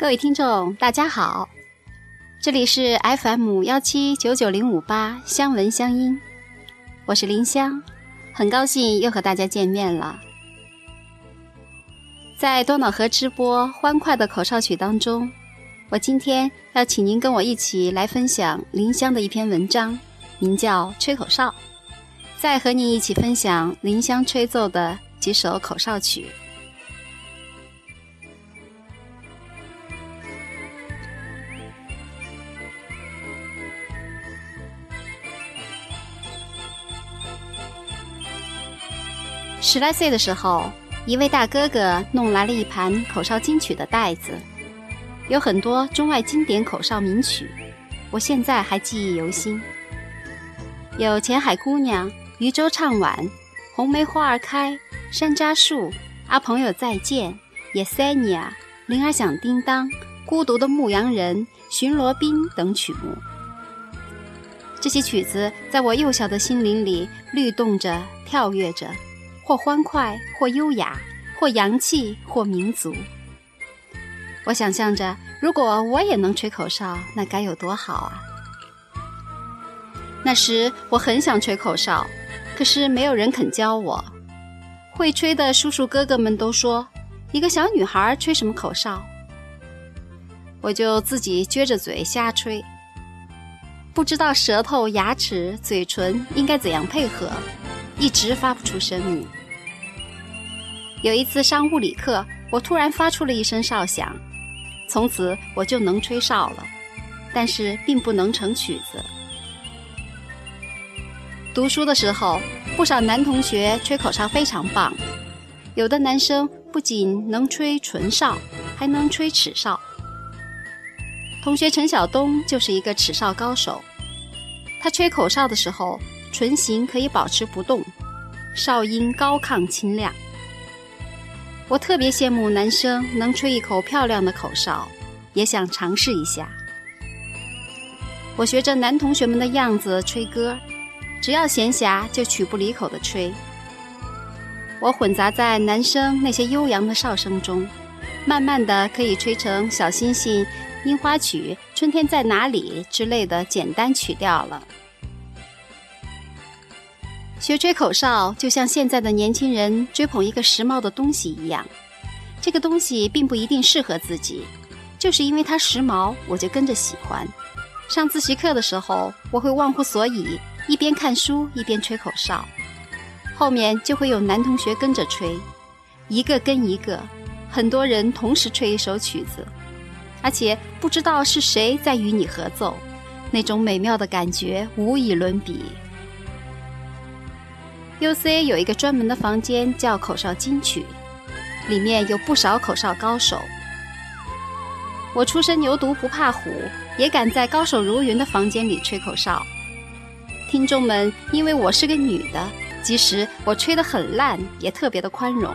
各位听众，大家好，这里是 FM 幺七九九零五八香闻香音，我是林香，很高兴又和大家见面了。在多瑙河直播欢快的口哨曲当中，我今天要请您跟我一起来分享林香的一篇文章，名叫《吹口哨》，再和您一起分享林香吹奏的几首口哨曲。十来岁的时候，一位大哥哥弄来了一盘口哨金曲的袋子，有很多中外经典口哨名曲，我现在还记忆犹新。有《前海姑娘》《渔舟唱晚》《红梅花儿开》《山楂树》《阿朋友再见》《耶塞尼亚》《铃儿响叮当》《孤独的牧羊人》《巡逻兵》等曲目。这些曲子在我幼小的心灵里律动着，跳跃着。或欢快，或优雅，或洋气，或民族。我想象着，如果我也能吹口哨，那该有多好啊！那时我很想吹口哨，可是没有人肯教我。会吹的叔叔哥哥们都说：“一个小女孩吹什么口哨？”我就自己撅着嘴瞎吹，不知道舌头、牙齿、嘴唇应该怎样配合，一直发不出声音。有一次上物理课，我突然发出了一声哨响，从此我就能吹哨了，但是并不能成曲子。读书的时候，不少男同学吹口哨非常棒，有的男生不仅能吹唇哨，还能吹齿哨。同学陈晓东就是一个齿哨高手，他吹口哨的时候，唇形可以保持不动，哨音高亢清亮。我特别羡慕男生能吹一口漂亮的口哨，也想尝试一下。我学着男同学们的样子吹歌，只要闲暇就曲不离口的吹。我混杂在男生那些悠扬的哨声中，慢慢的可以吹成《小星星》《樱花曲》《春天在哪里》之类的简单曲调了。学吹口哨，就像现在的年轻人追捧一个时髦的东西一样。这个东西并不一定适合自己，就是因为它时髦，我就跟着喜欢。上自习课的时候，我会忘乎所以，一边看书一边吹口哨，后面就会有男同学跟着吹，一个跟一个，很多人同时吹一首曲子，而且不知道是谁在与你合奏，那种美妙的感觉无以伦比。U.C 有一个专门的房间叫口哨金曲，里面有不少口哨高手。我出身牛犊不怕虎，也敢在高手如云的房间里吹口哨。听众们因为我是个女的，即使我吹得很烂，也特别的宽容。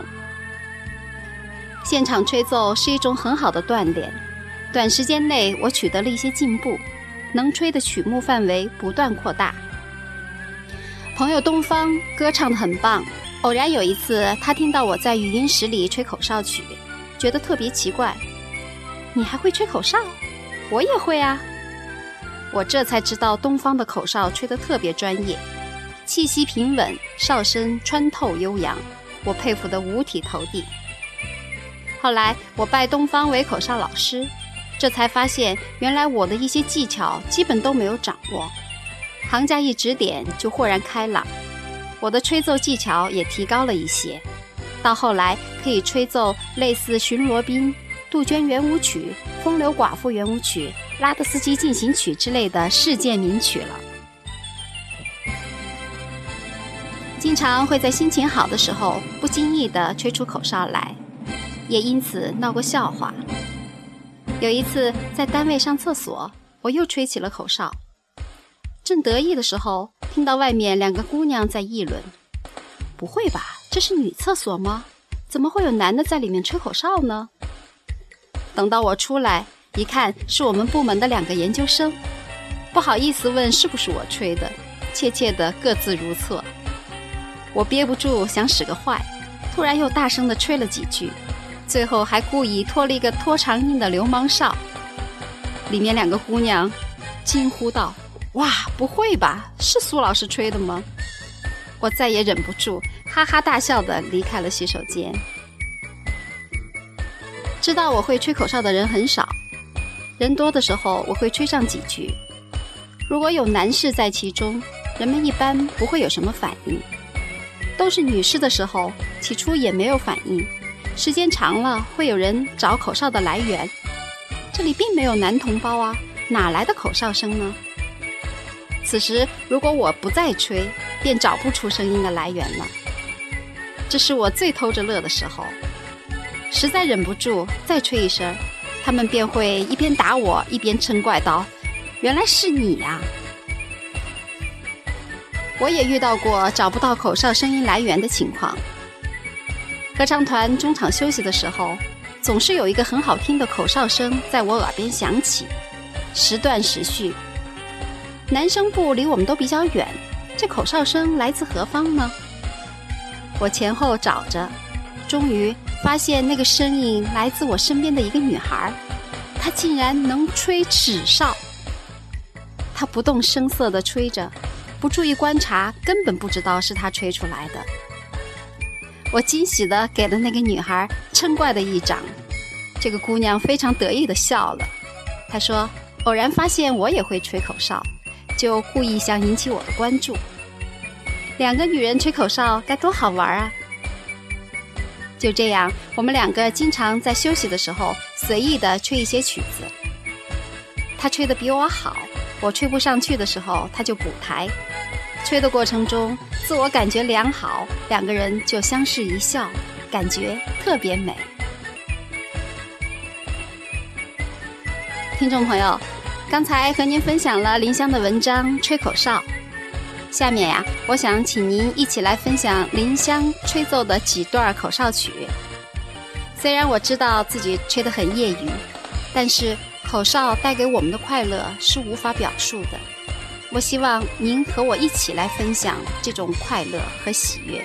现场吹奏是一种很好的锻炼，短时间内我取得了一些进步，能吹的曲目范围不断扩大。朋友东方歌唱得很棒，偶然有一次，他听到我在语音室里吹口哨曲，觉得特别奇怪。你还会吹口哨？我也会啊。我这才知道东方的口哨吹得特别专业，气息平稳，哨声穿透悠扬，我佩服得五体投地。后来我拜东方为口哨老师，这才发现原来我的一些技巧基本都没有掌握。行家一指点，就豁然开朗，我的吹奏技巧也提高了一些，到后来可以吹奏类似《巡逻兵》《杜鹃圆舞曲》《风流寡妇圆舞曲》《拉德斯基进行曲》之类的世界名曲了。经常会在心情好的时候不经意地吹出口哨来，也因此闹过笑话。有一次在单位上厕所，我又吹起了口哨。正得意的时候，听到外面两个姑娘在议论：“不会吧，这是女厕所吗？怎么会有男的在里面吹口哨呢？”等到我出来一看，是我们部门的两个研究生，不好意思问是不是我吹的，怯怯的各自如厕。我憋不住想使个坏，突然又大声的吹了几句，最后还故意拖了一个拖长音的流氓哨。里面两个姑娘惊呼道：“哇，不会吧？是苏老师吹的吗？”我再也忍不住，哈哈大笑的离开了洗手间。知道我会吹口哨的人很少，人多的时候我会吹上几句。如果有男士在其中，人们一般不会有什么反应；都是女士的时候，起初也没有反应，时间长了会有人找口哨的来源。这里并没有男同胞啊，哪来的口哨声呢？此时如果我不再吹，便找不出声音的来源了。这是我最偷着乐的时候，实在忍不住再吹一声，他们便会一边打我一边嗔怪道：“原来是你呀！”我也遇到过找不到口哨声音来源的情况。合唱团中场休息的时候。总是有一个很好听的口哨声在我耳边响起，时断时续。男生部离我们都比较远，这口哨声来自何方呢？我前后找着，终于发现那个声音来自我身边的一个女孩，她竟然能吹齿哨。她不动声色地吹着，不注意观察，根本不知道是她吹出来的。我惊喜地给了那个女孩嗔怪的一掌，这个姑娘非常得意地笑了。她说：“偶然发现我也会吹口哨，就故意想引起我的关注。两个女人吹口哨该多好玩啊！”就这样，我们两个经常在休息的时候随意的吹一些曲子。她吹得比我好，我吹不上去的时候，她就补台。吹的过程中，自我感觉良好，两个人就相视一笑，感觉特别美。听众朋友，刚才和您分享了林香的文章《吹口哨》，下面呀，我想请您一起来分享林香吹奏的几段口哨曲。虽然我知道自己吹得很业余，但是口哨带给我们的快乐是无法表述的。我希望您和我一起来分享这种快乐和喜悦。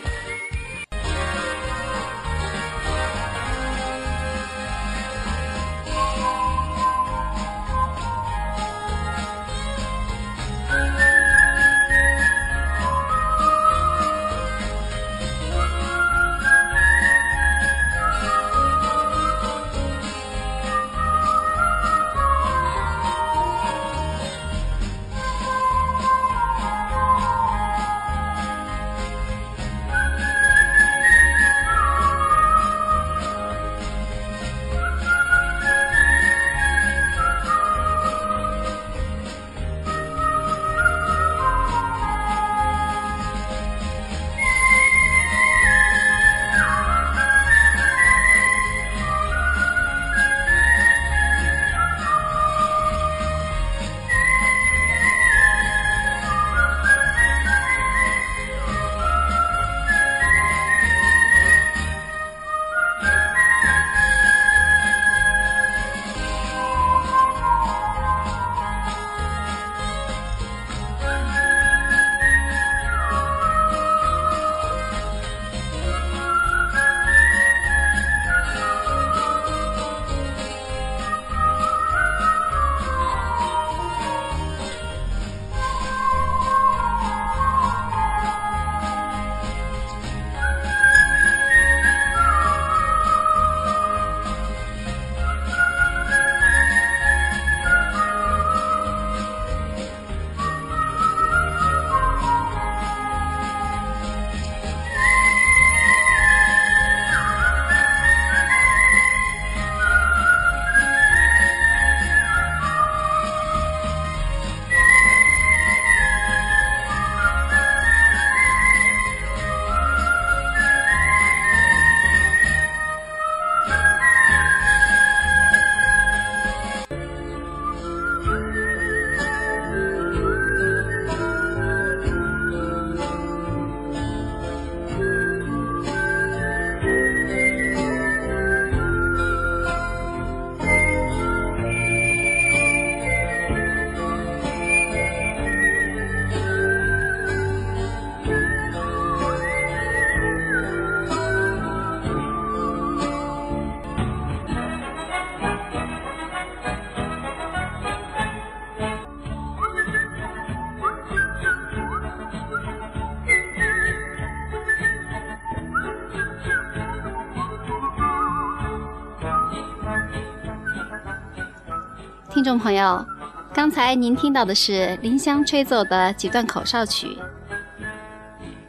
听众朋友，刚才您听到的是林香吹奏的几段口哨曲。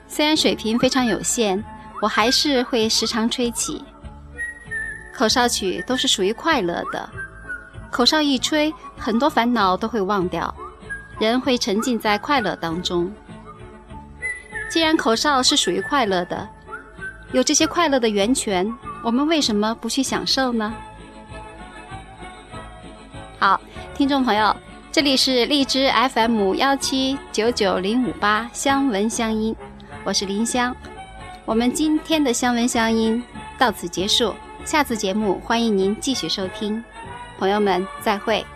虽然水平非常有限，我还是会时常吹起。口哨曲都是属于快乐的，口哨一吹，很多烦恼都会忘掉，人会沉浸在快乐当中。既然口哨是属于快乐的，有这些快乐的源泉，我们为什么不去享受呢？好，听众朋友，这里是荔枝 FM 幺七九九零五八香闻香音，我是林香。我们今天的香闻香音到此结束，下次节目欢迎您继续收听，朋友们再会。